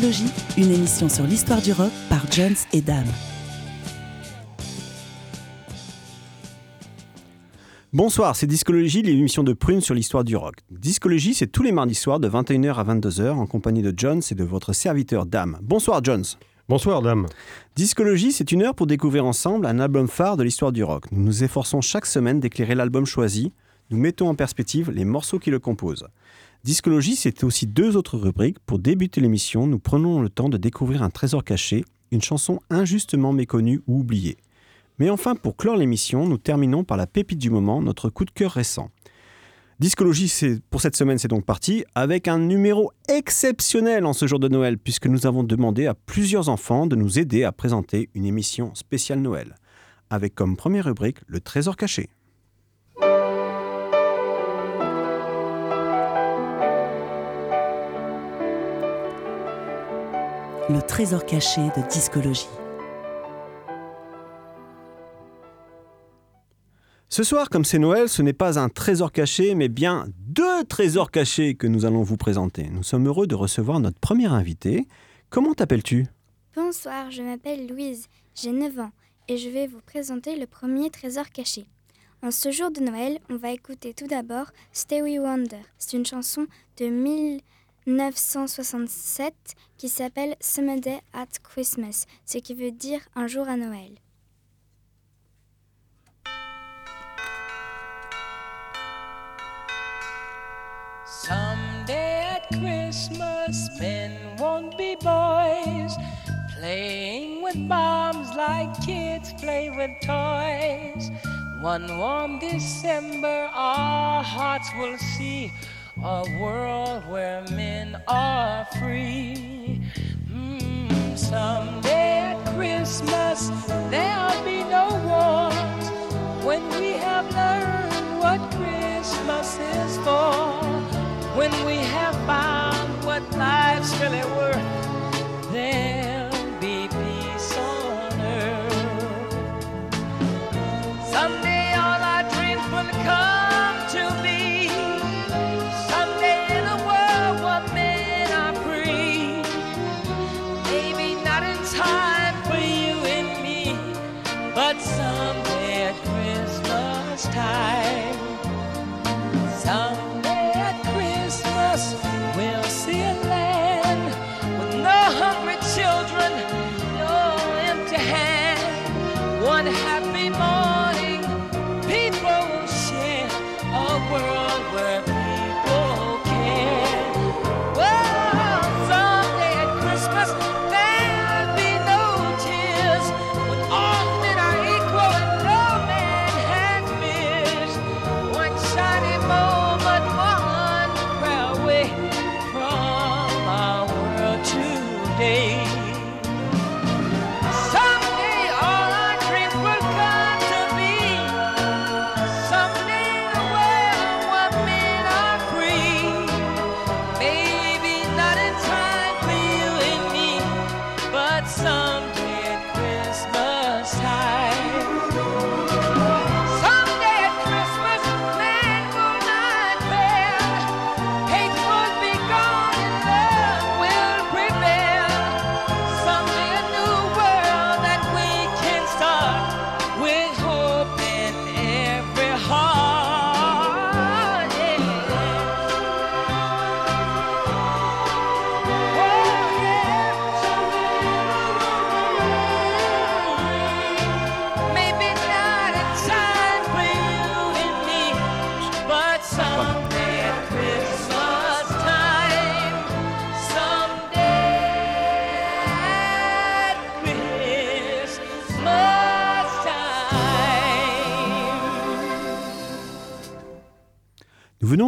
Discologie, une émission sur l'histoire du rock par Jones et Dame. Bonsoir, c'est Discologie, l'émission de Prune sur l'histoire du rock. Discologie, c'est tous les mardis soirs de 21h à 22h en compagnie de Jones et de votre serviteur Dame. Bonsoir Jones. Bonsoir Dame. Discologie, c'est une heure pour découvrir ensemble un album phare de l'histoire du rock. Nous nous efforçons chaque semaine d'éclairer l'album choisi. Nous mettons en perspective les morceaux qui le composent. Discologie, c'est aussi deux autres rubriques. Pour débuter l'émission, nous prenons le temps de découvrir un trésor caché, une chanson injustement méconnue ou oubliée. Mais enfin, pour clore l'émission, nous terminons par la pépite du moment, notre coup de cœur récent. Discologie, pour cette semaine, c'est donc parti, avec un numéro exceptionnel en ce jour de Noël, puisque nous avons demandé à plusieurs enfants de nous aider à présenter une émission spéciale Noël, avec comme première rubrique le trésor caché. Le trésor caché de Discologie. Ce soir, comme c'est Noël, ce n'est pas un trésor caché, mais bien deux trésors cachés que nous allons vous présenter. Nous sommes heureux de recevoir notre premier invité. Comment t'appelles-tu? Bonsoir, je m'appelle Louise, j'ai 9 ans et je vais vous présenter le premier trésor caché. En ce jour de Noël, on va écouter tout d'abord Stevie Wonder. C'est une chanson de 1967 qui s'appelle Day at Christmas, ce qui veut dire un jour à Noël. Someday at Christmas, men won't be boys, playing with bombs like kids play with toys. One warm December, our hearts will see a world where men are free. Mm, someday at Christmas, there'll be no wars when we have learned what Christmas is for. When we have found what life's really worth,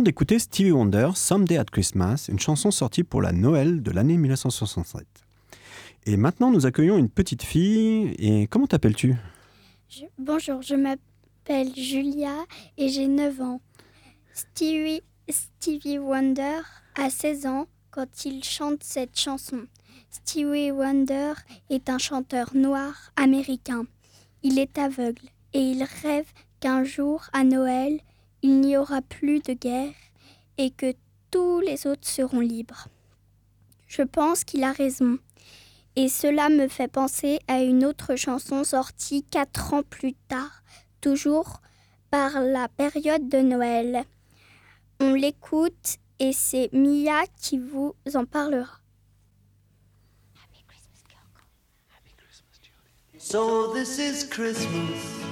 d'écouter Stevie Wonder, Someday at Christmas, une chanson sortie pour la Noël de l'année 1967. Et maintenant, nous accueillons une petite fille. Et comment t'appelles-tu? Bonjour, je m'appelle Julia et j'ai 9 ans. Stevie, Stevie Wonder a 16 ans quand il chante cette chanson. Stevie Wonder est un chanteur noir américain. Il est aveugle et il rêve qu'un jour, à Noël, il n'y aura plus de guerre et que tous les autres seront libres. Je pense qu'il a raison. Et cela me fait penser à une autre chanson sortie quatre ans plus tard, toujours par la période de Noël. On l'écoute et c'est Mia qui vous en parlera. So this is Christmas.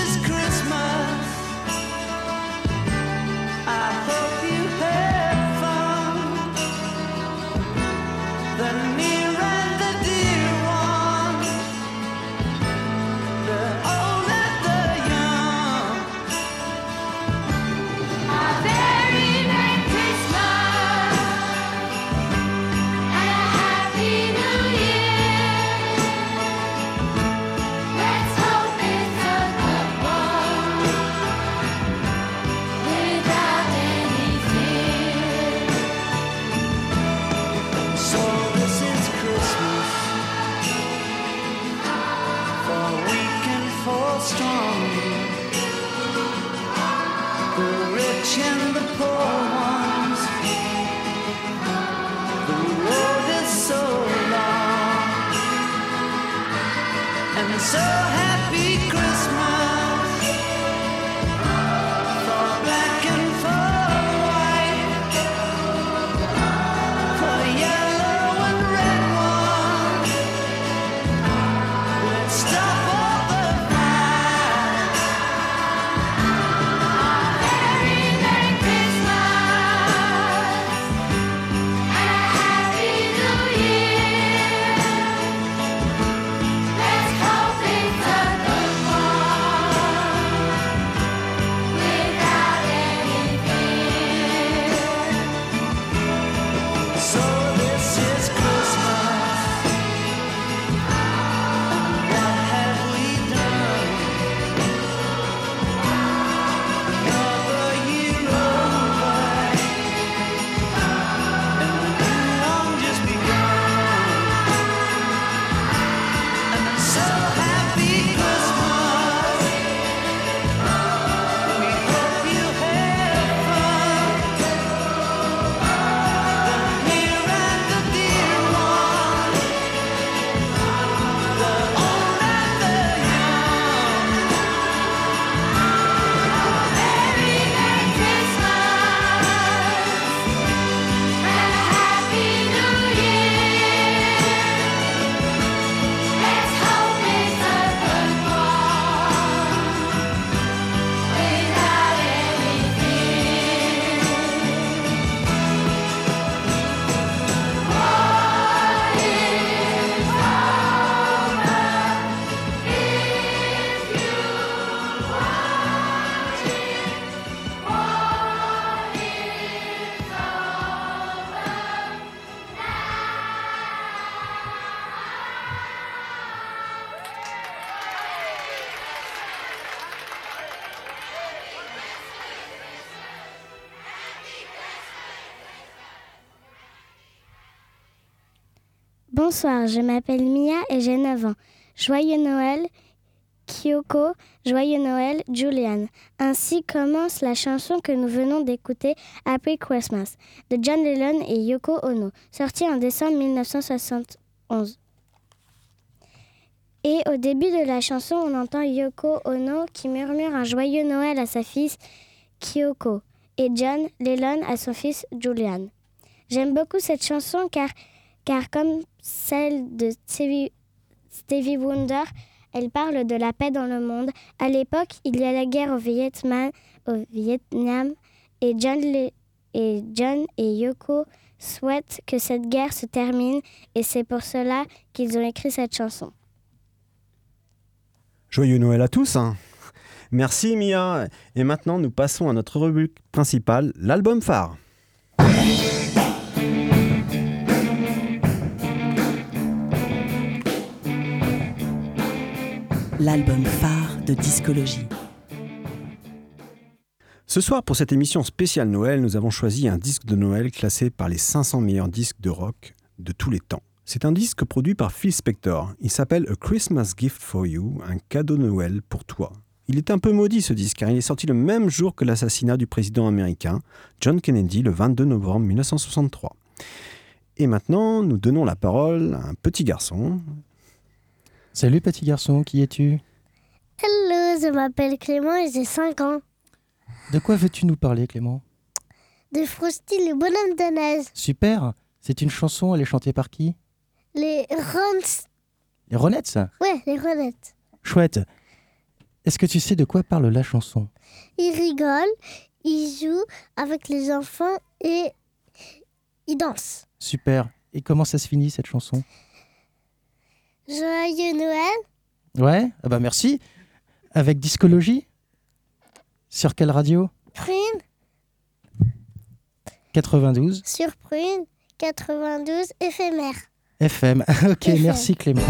Bonsoir, je m'appelle Mia et j'ai 9 ans. Joyeux Noël, Kyoko, Joyeux Noël, Julian. Ainsi commence la chanson que nous venons d'écouter, Happy Christmas, de John Lennon et Yoko Ono, sortie en décembre 1971. Et au début de la chanson, on entend Yoko Ono qui murmure un joyeux Noël à sa fille Kyoko et John Lennon à son fils Julian. J'aime beaucoup cette chanson car, car comme celle de Stevie, Wonder, elle parle de la paix dans le monde. À l'époque, il y a la guerre au Vietnam, et John et Yoko souhaitent que cette guerre se termine et c'est pour cela qu'ils ont écrit cette chanson. Joyeux Noël à tous hein. Merci Mia Et maintenant nous passons à notre rubrique principale, l'album phare. L'album phare de discologie. Ce soir, pour cette émission spéciale Noël, nous avons choisi un disque de Noël classé par les 500 meilleurs disques de rock de tous les temps. C'est un disque produit par Phil Spector. Il s'appelle A Christmas Gift for You, un cadeau de Noël pour toi. Il est un peu maudit ce disque car il est sorti le même jour que l'assassinat du président américain John Kennedy le 22 novembre 1963. Et maintenant, nous donnons la parole à un petit garçon. Salut petit garçon, qui es-tu? Hello, je m'appelle Clément et j'ai 5 ans. De quoi veux-tu nous parler Clément? De Frosty le bonhomme de neige. Super C'est une chanson, elle est chantée par qui? Les Rons. Les Ronettes? Ouais, les Ronettes. Chouette Est-ce que tu sais de quoi parle la chanson? Ils rigolent, ils jouent avec les enfants et ils dansent. Super Et comment ça se finit cette chanson? Joyeux Noël Ouais Ah bah merci Avec Discologie Sur quelle radio Prune 92 sur Prune 92 éphémère. FM. ok, FM. merci Clément.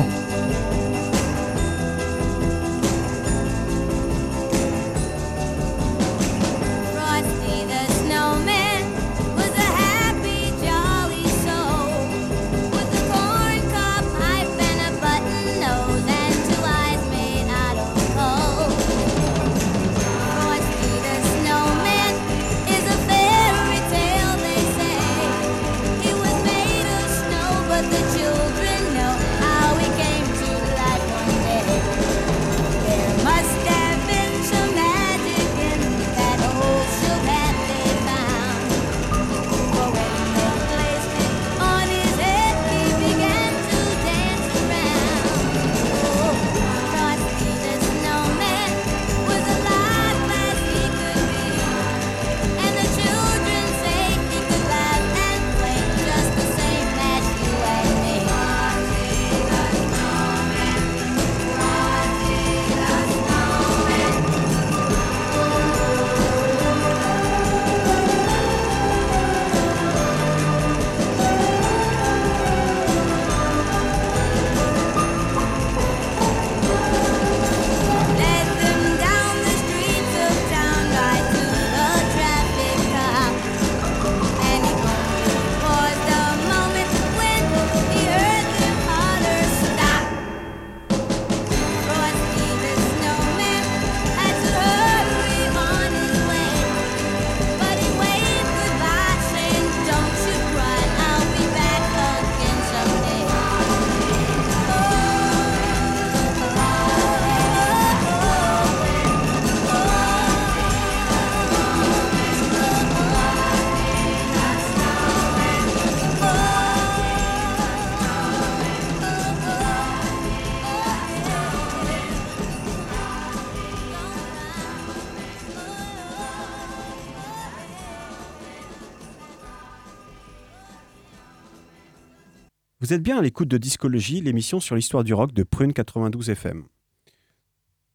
Vous êtes bien à l'écoute de Discologie, l'émission sur l'histoire du rock de Prune 92 FM.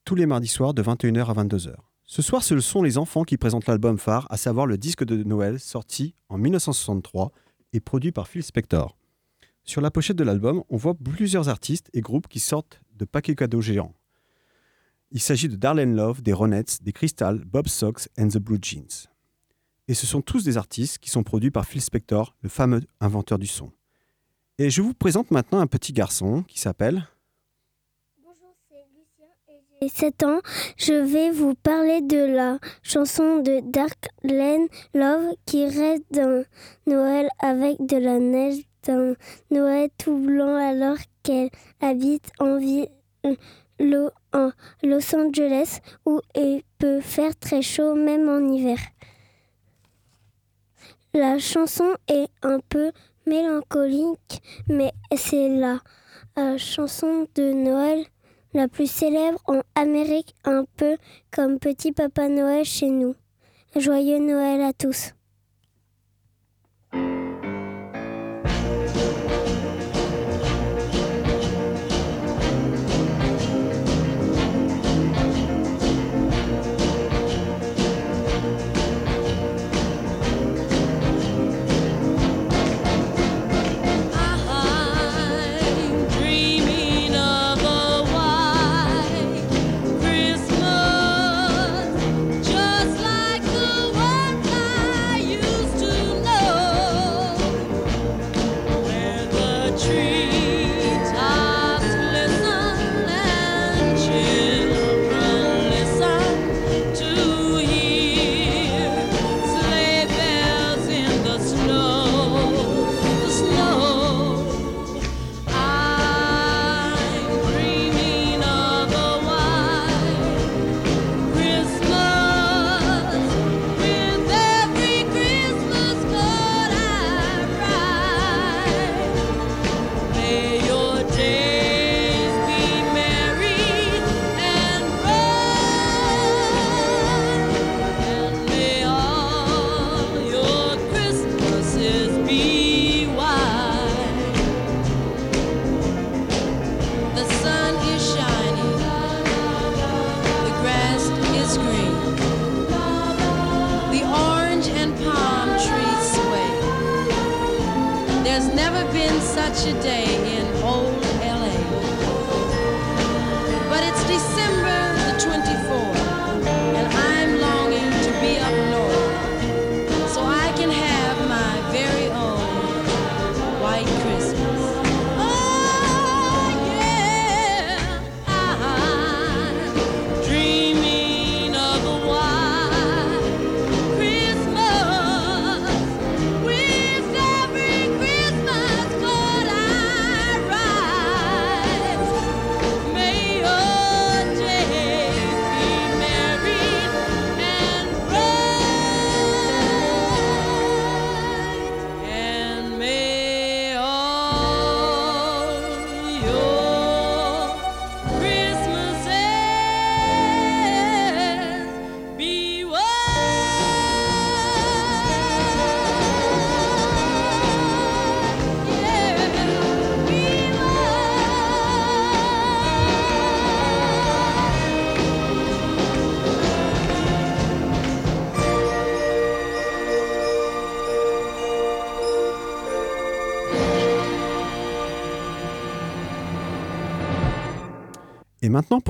Tous les mardis soirs de 21h à 22h. Ce soir, ce sont les enfants qui présentent l'album phare, à savoir le disque de Noël sorti en 1963 et produit par Phil Spector. Sur la pochette de l'album, on voit plusieurs artistes et groupes qui sortent de paquets cadeaux géants. Il s'agit de Darlene Love, des Ronettes, des Crystal, Bob Sox and the Blue Jeans. Et ce sont tous des artistes qui sont produits par Phil Spector, le fameux inventeur du son. Et je vous présente maintenant un petit garçon qui s'appelle J'ai 7 ans, je vais vous parler de la chanson de Darkland Love qui rêve d'un Noël avec de la neige, d'un Noël tout blanc alors qu'elle habite en Lo- en Los Angeles où il peut faire très chaud même en hiver. La chanson est un peu mélancolique, mais c'est la euh, chanson de Noël la plus célèbre en Amérique, un peu comme Petit Papa Noël chez nous. Joyeux Noël à tous.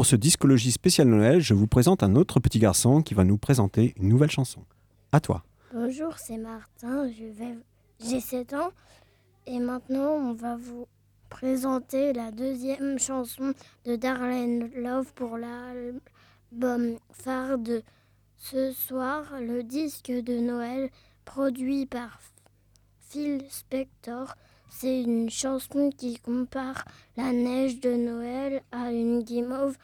Pour ce discologie spécial Noël, je vous présente un autre petit garçon qui va nous présenter une nouvelle chanson. À toi. Bonjour, c'est Martin, j'ai 7 ans et maintenant on va vous présenter la deuxième chanson de Darlene Love pour l'album phare de ce soir, le disque de Noël produit par Phil Spector. C'est une chanson qui compare la neige de Noël à une guimauve,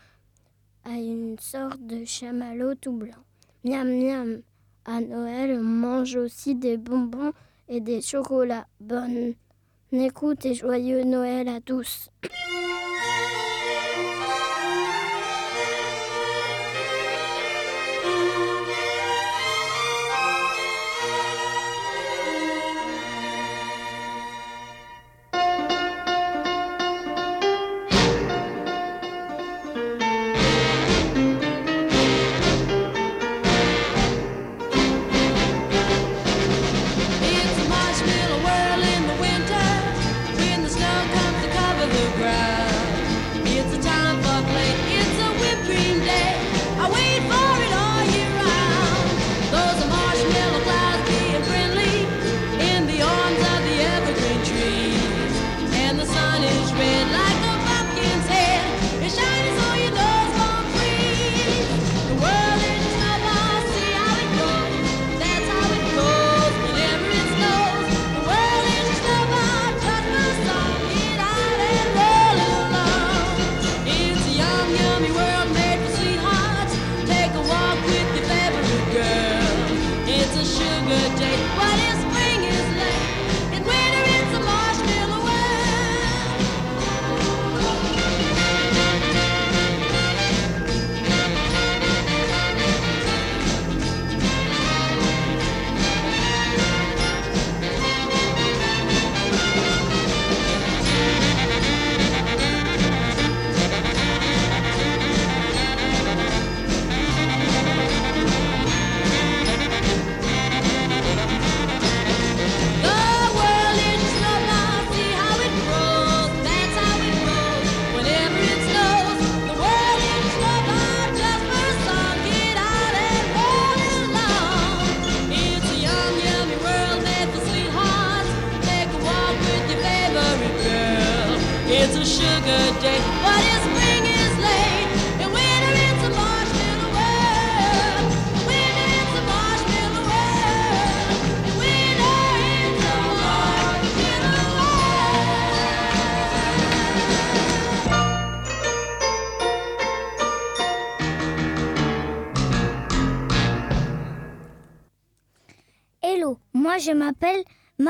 à une sorte de chamallow tout blanc. Miam miam. À Noël, mange aussi des bonbons et des chocolats. Bonne écoute et joyeux Noël à tous.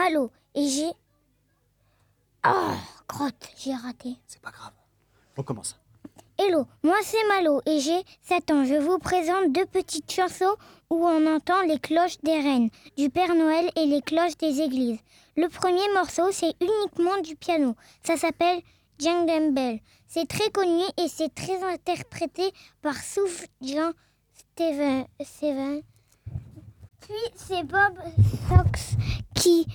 Malo et j'ai. Oh, crotte, j'ai raté. C'est pas grave. On commence. Hello, moi c'est Malo et j'ai 7 ans. Je vous présente deux petites chansons où on entend les cloches des reines, du Père Noël et les cloches des églises. Le premier morceau, c'est uniquement du piano. Ça s'appelle Jingle Bell. C'est très connu et c'est très interprété par Souf Jean Steven. Steven. Puis c'est Bob Sox qui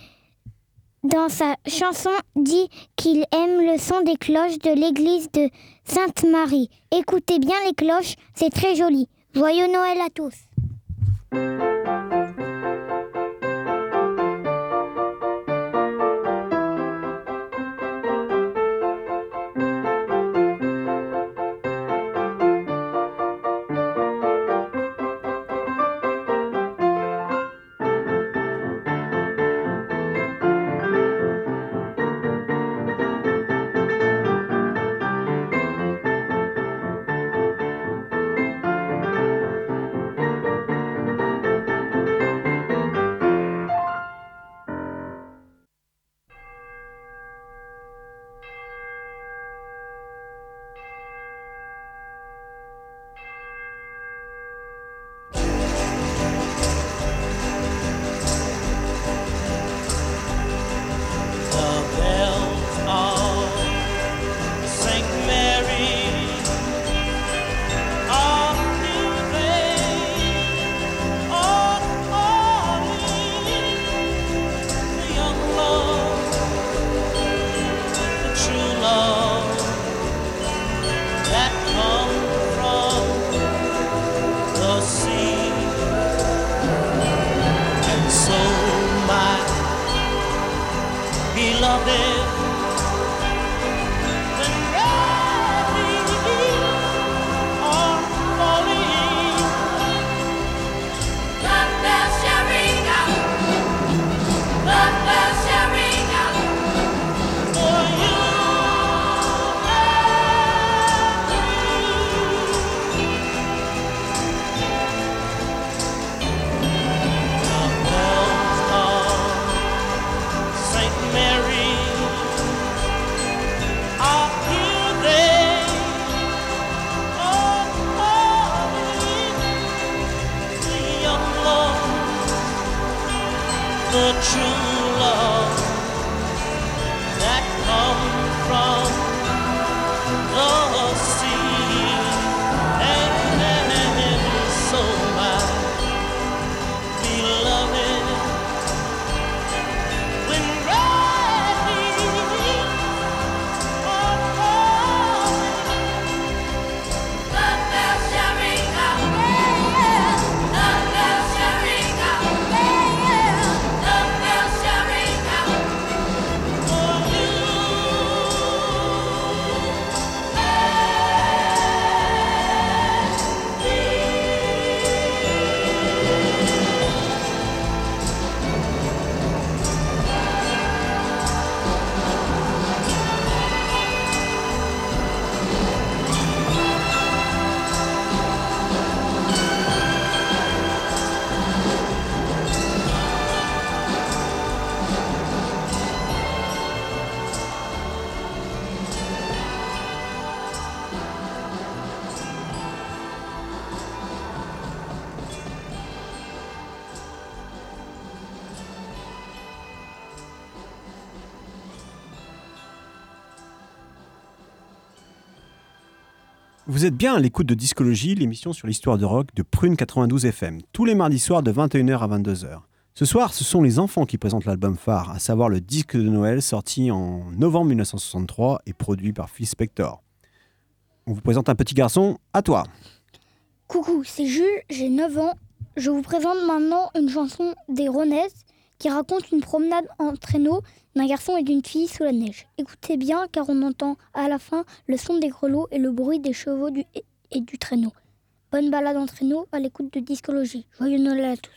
dans sa chanson, dit qu'il aime le son des cloches de l'église de Sainte-Marie. Écoutez bien les cloches, c'est très joli. Joyeux Noël à tous. Vous êtes bien à l'écoute de Discologie, l'émission sur l'histoire de rock de Prune 92 FM, tous les mardis soirs de 21h à 22h. Ce soir, ce sont les enfants qui présentent l'album phare, à savoir le disque de Noël sorti en novembre 1963 et produit par Phil Spector. On vous présente un petit garçon, à toi. Coucou, c'est Jules, j'ai 9 ans. Je vous présente maintenant une chanson des Ronesses qui raconte une promenade en traîneau d'un garçon et d'une fille sous la neige. Écoutez bien car on entend à la fin le son des grelots et le bruit des chevaux et- et du traîneau. Bonne balade en traîneau à l'écoute de Discologie. Joyeux Noël à tous.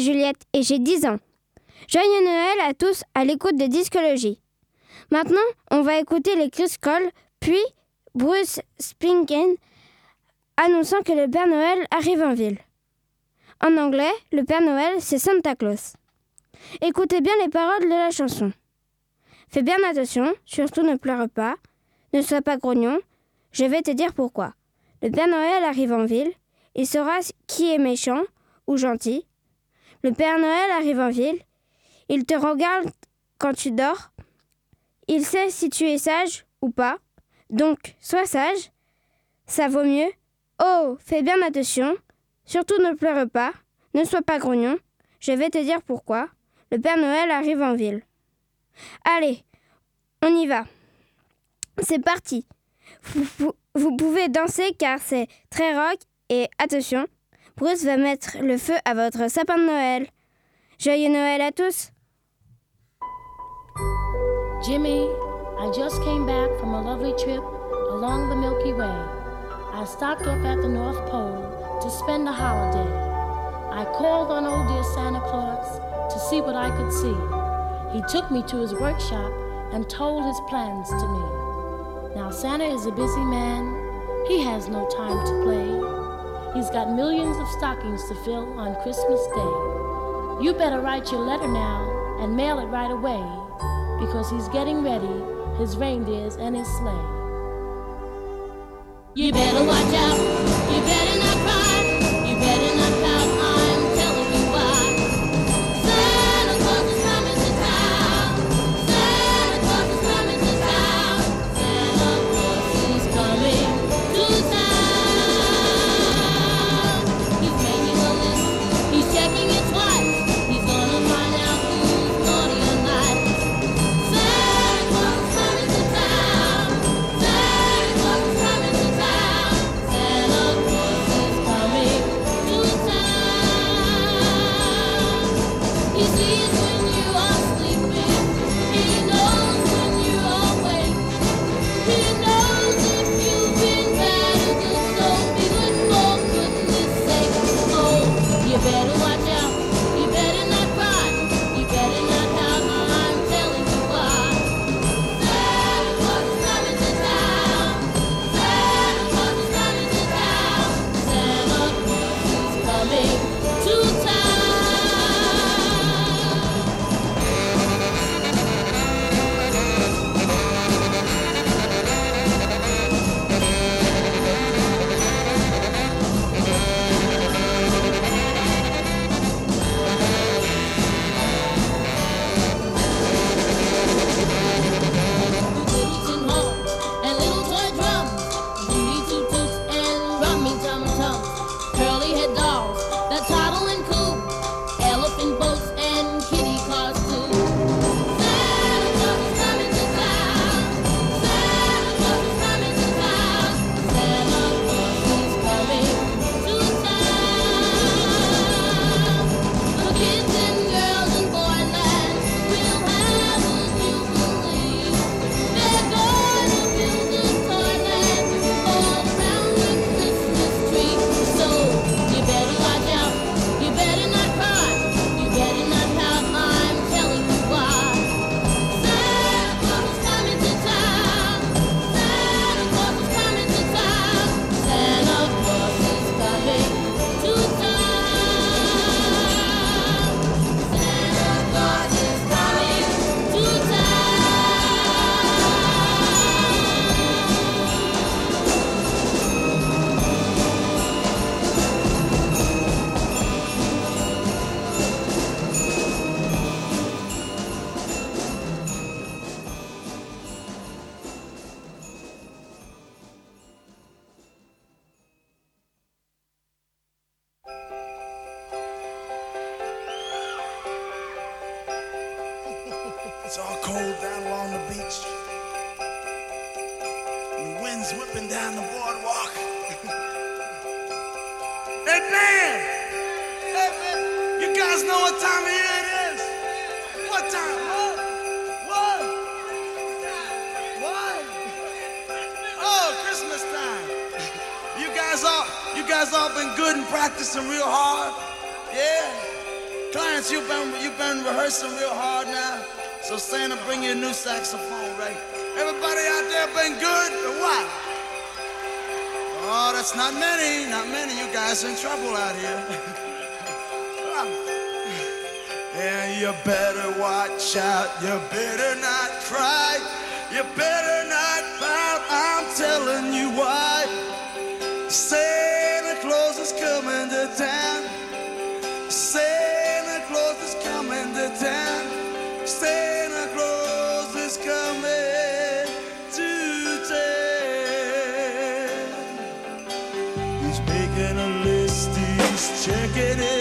Juliette et j'ai 10 ans. Joyeux Noël à tous à l'écoute de Discologie. Maintenant, on va écouter les Chris Cole, puis Bruce Springsteen annonçant que le Père Noël arrive en ville. En anglais, le Père Noël, c'est Santa Claus. Écoutez bien les paroles de la chanson. Fais bien attention, surtout ne pleure pas, ne sois pas grognon, je vais te dire pourquoi. Le Père Noël arrive en ville, il saura qui est méchant ou gentil. Le Père Noël arrive en ville, il te regarde quand tu dors, il sait si tu es sage ou pas, donc sois sage, ça vaut mieux. Oh, fais bien attention, surtout ne pleure pas, ne sois pas grognon, je vais te dire pourquoi. Le Père Noël arrive en ville. Allez, on y va. C'est parti. Vous, pouvez danser car c'est très rock et attention, Bruce va mettre le feu à votre sapin de Noël. Joyeux Noël à tous. Jimmy, I just came back from a lovely trip along the Milky Way. I stopped off at the North Pole to spend a holiday. I called on old dear Santa Claus to see what I could see. He took me to his workshop and told his plans to me. Now, Santa is a busy man, he has no time to play. He's got millions of stockings to fill on Christmas Day. You better write your letter now and mail it right away because he's getting ready his reindeers and his sleigh. You better watch out. You better not It's all cold down along the beach. And the wind's whipping down the boardwalk. hey, man! Hey, man! You guys know what time of year it is? What time? What? What? Oh, Christmas time. you guys all, you guys all been good and practicing real hard? Yeah? Clients, you've been, you've been rehearsing real hard now? So Santa, bring you a new saxophone, right? Everybody out there been good or what? Oh, that's not many, not many. You guys in trouble out here. And you better watch out, you better not cry, you better not pout, I'm telling you why. querer.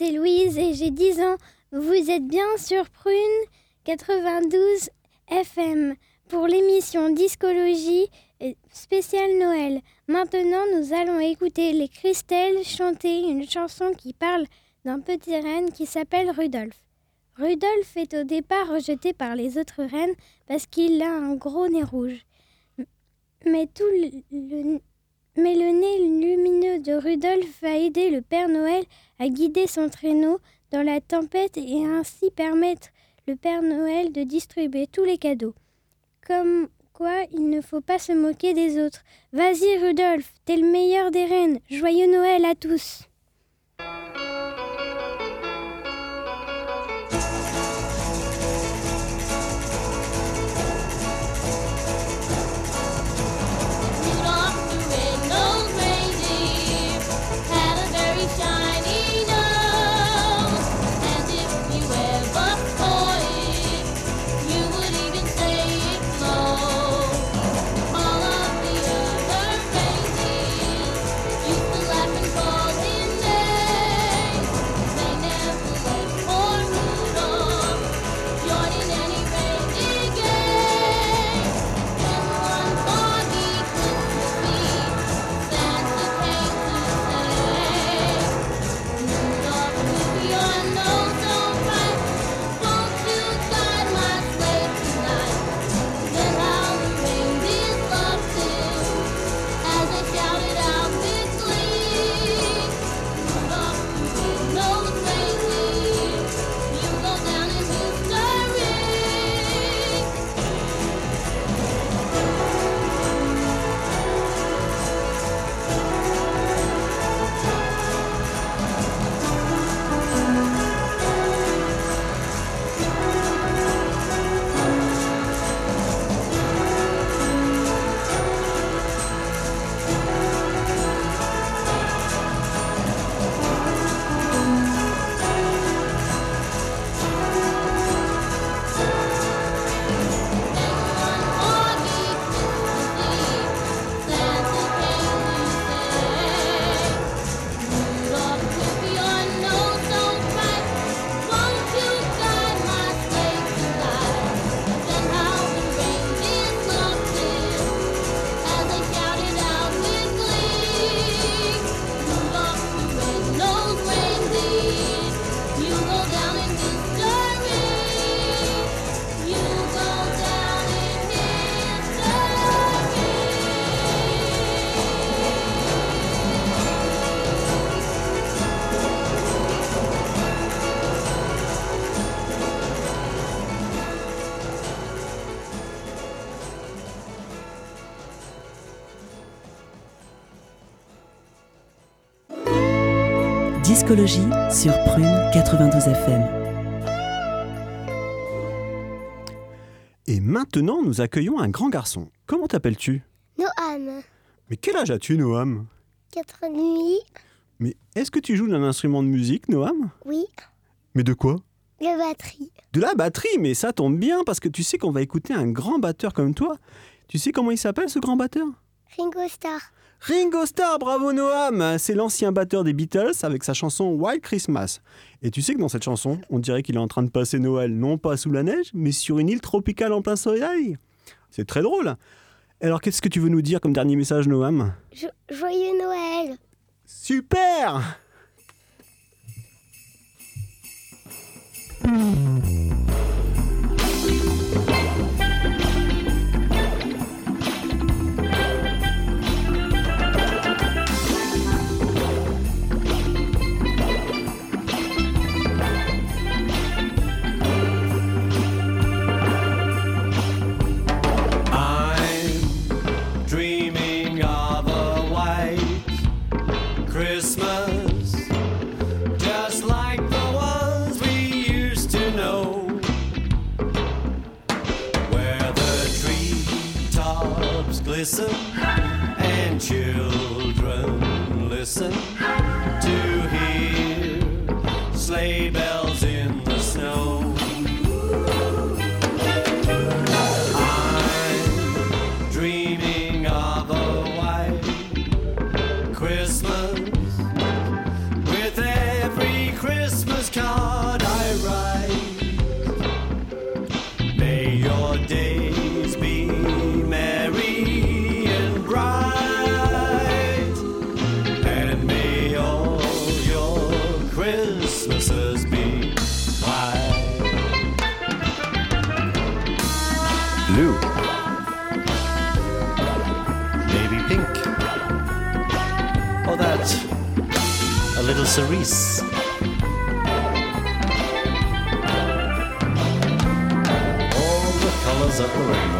C'est Louise et j'ai 10 ans. Vous êtes bien sur Prune 92 FM pour l'émission Discologie spéciale Noël. Maintenant, nous allons écouter les Christelles chanter une chanson qui parle d'un petit renne qui s'appelle Rudolph. Rudolph est au départ rejeté par les autres rennes parce qu'il a un gros nez rouge. Mais, tout le- mais le nez lumineux de Rudolph va aider le Père Noël à guider son traîneau dans la tempête et ainsi permettre le Père Noël de distribuer tous les cadeaux. Comme quoi, il ne faut pas se moquer des autres. Vas-y Rudolph, t'es le meilleur des reines. Joyeux Noël à tous. Discologie sur Prune 92 FM. Et maintenant, nous accueillons un grand garçon. Comment t'appelles-tu? Noam, Mais quel âge as-tu, Noam? 4 nuits, Mais est-ce que tu joues d'un instrument de musique, Noam? Oui, Mais de quoi? La batterie. De la batterie, mais ça tombe bien parce que tu sais qu'on va écouter un grand batteur comme toi. Tu sais comment il s'appelle ce grand batteur? Ringo Starr. Ringo Starr, bravo Noam C'est l'ancien batteur des Beatles avec sa chanson White Christmas. Et tu sais que dans cette chanson, on dirait qu'il est en train de passer Noël non pas sous la neige, mais sur une île tropicale en plein soleil. C'est très drôle. Alors qu'est-ce que tu veux nous dire comme dernier message Noam? Jo- joyeux Noël. Super glisten and children listen cerise. All the colors of the rainbow.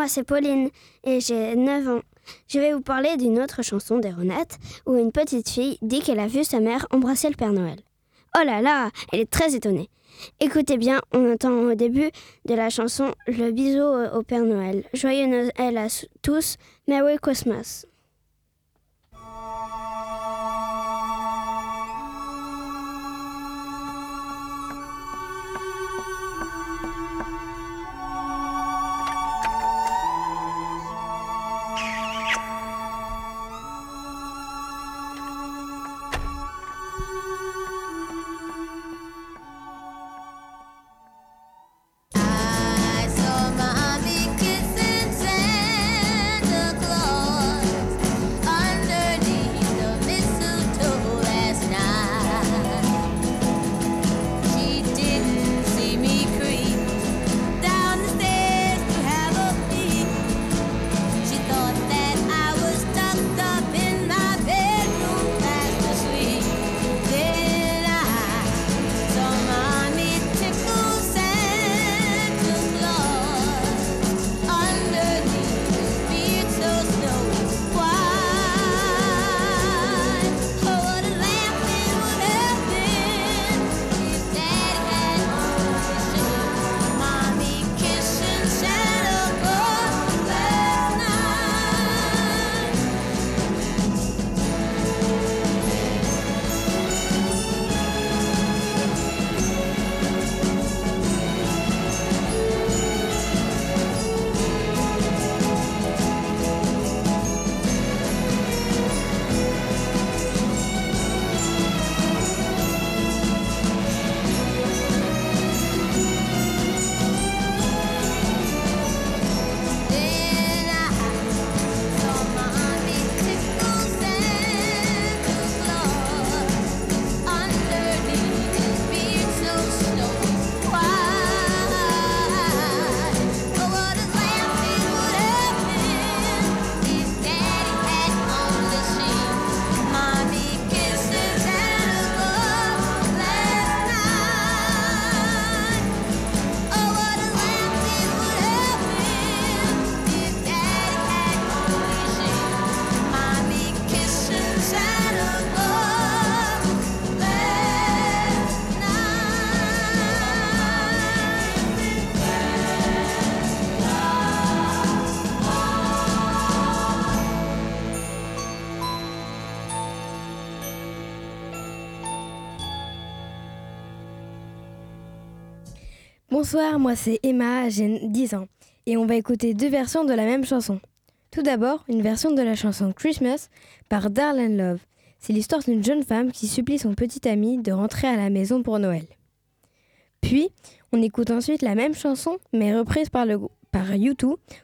Moi c'est Pauline et j'ai 9 ans. Je vais vous parler d'une autre chanson des Ronettes où une petite fille dit qu'elle a vu sa mère embrasser le Père Noël. Oh là là, elle est très étonnée. Écoutez bien, on entend au début de la chanson le bisou au Père Noël. Joyeux Noël à tous, Merry Christmas. Bonsoir, moi c'est Emma, j'ai 10 ans, et on va écouter deux versions de la même chanson. Tout d'abord, une version de la chanson Christmas par Darlene Love. C'est l'histoire d'une jeune femme qui supplie son petit ami de rentrer à la maison pour Noël. Puis, on écoute ensuite la même chanson, mais reprise par, le, par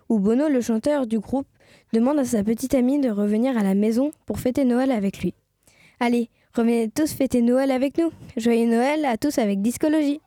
où Bono, le chanteur du groupe, demande à sa petite amie de revenir à la maison pour fêter Noël avec lui. Allez, revenez tous fêter Noël avec nous. Joyeux Noël à tous avec Discologie.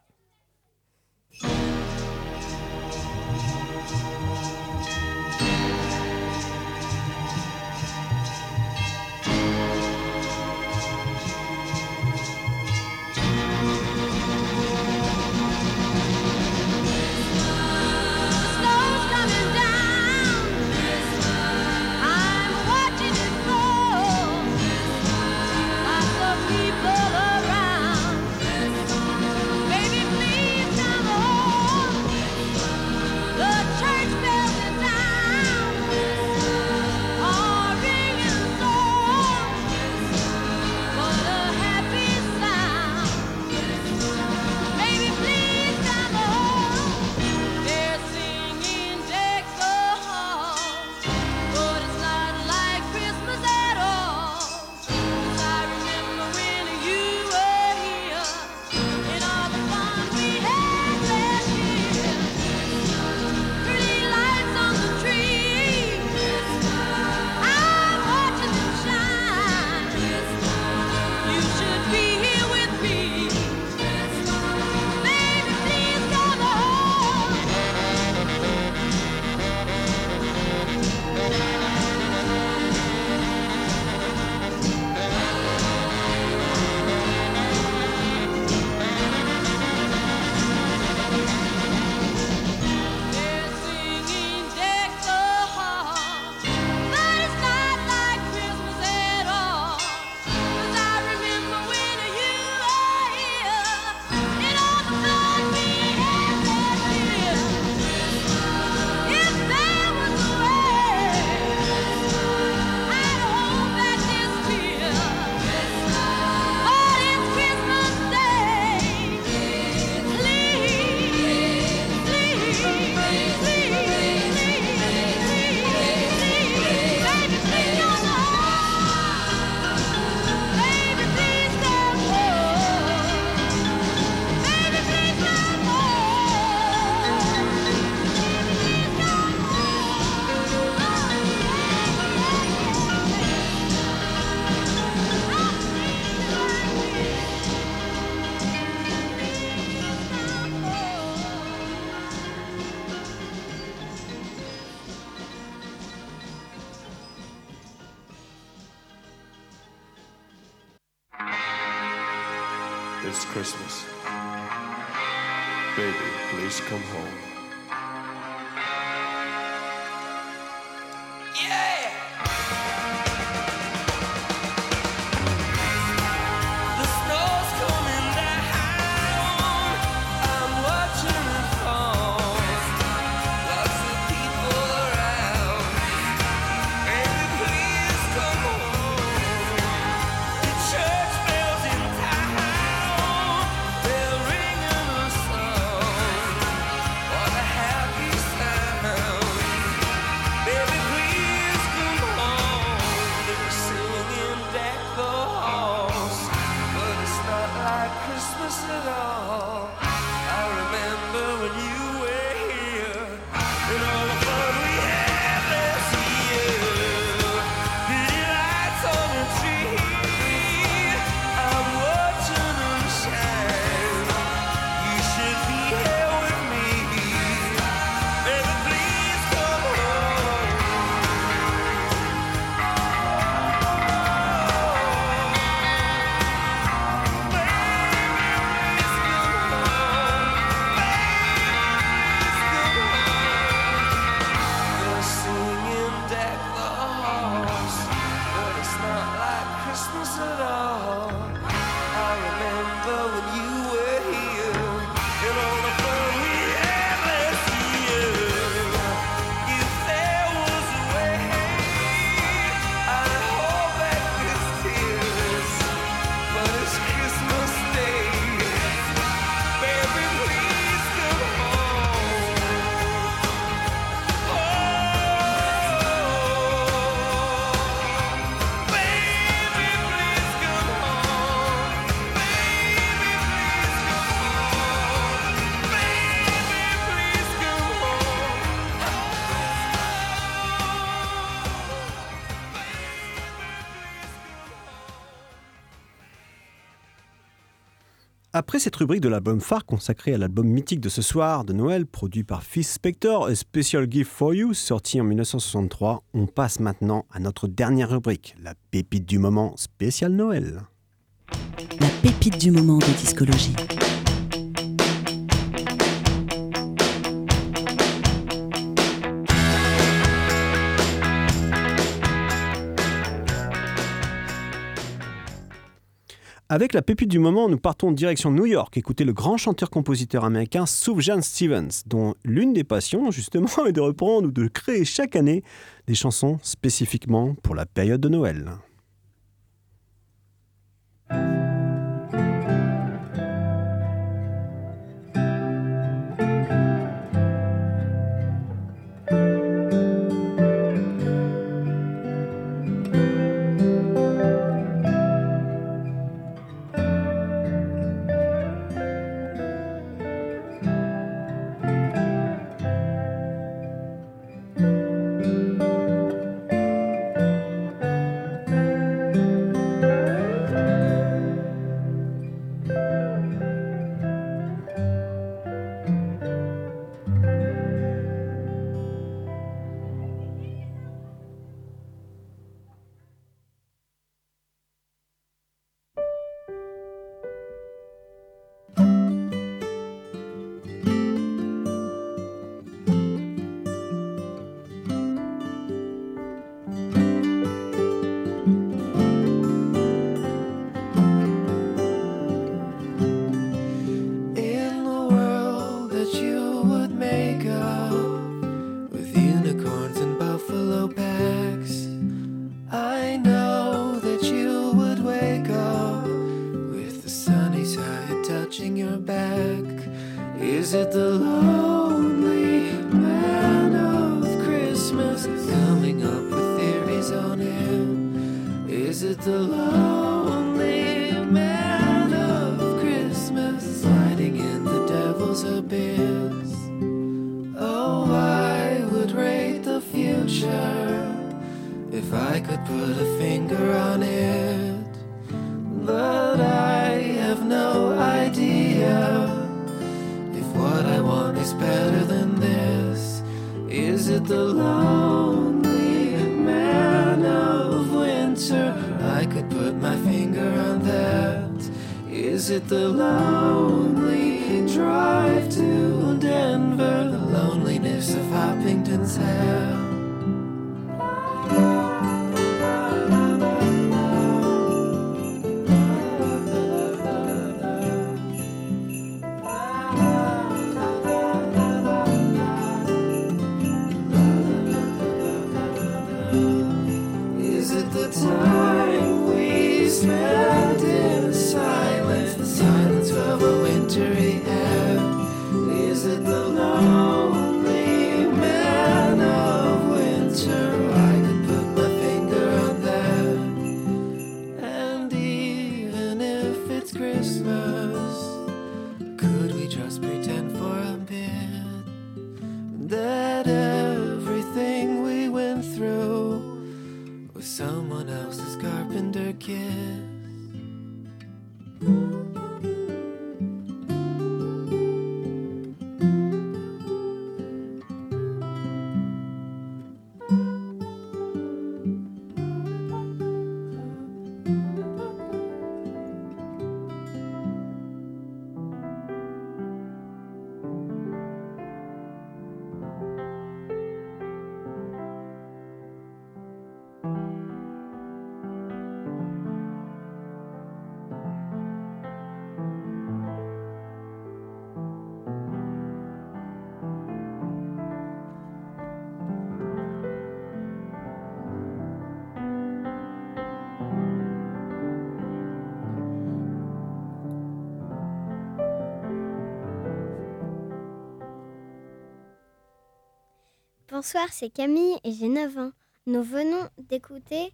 Après cette rubrique de l'album phare consacrée à l'album mythique de ce soir de Noël, produit par Phil Spector, A Special Gift for You, sorti en 1963, on passe maintenant à notre dernière rubrique, la pépite du moment spécial Noël. La pépite du moment de discologie. Avec la pépite du moment, nous partons en direction New York, écouter le grand chanteur-compositeur américain Sufjan Stevens, dont l'une des passions, justement, est de reprendre ou de créer chaque année des chansons spécifiquement pour la période de Noël. The lonely drive Bonsoir, c'est Camille et j'ai 9 ans. Nous venons d'écouter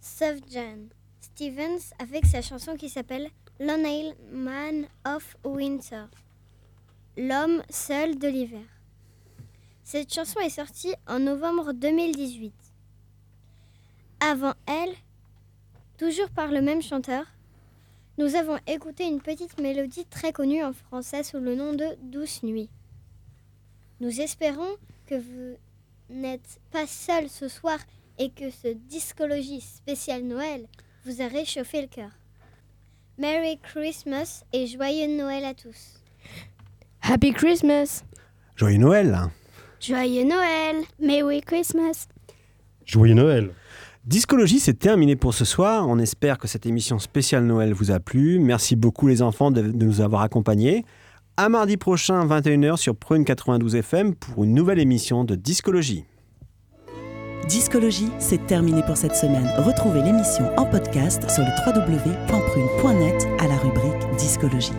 Sufjan Stevens avec sa chanson qui s'appelle Lonely Man of Winter, l'homme seul de l'hiver. Cette chanson est sortie en novembre 2018. Avant elle, toujours par le même chanteur, Nous avons écouté une petite mélodie très connue en français sous le nom de Douce Nuit. Nous espérons que vous n'êtes pas seul ce soir et que ce discologie spécial Noël vous a réchauffé le cœur. Merry Christmas et joyeux Noël à tous. Happy Christmas Joyeux Noël Joyeux Noël Merry Christmas Joyeux Noël Discologie, c'est terminé pour ce soir. On espère que cette émission spéciale Noël vous a plu. Merci beaucoup les enfants de, de nous avoir accompagnés. À mardi prochain, 21h sur Prune 92 FM pour une nouvelle émission de Discologie. Discologie, c'est terminé pour cette semaine. Retrouvez l'émission en podcast sur le www.prune.net à la rubrique Discologie.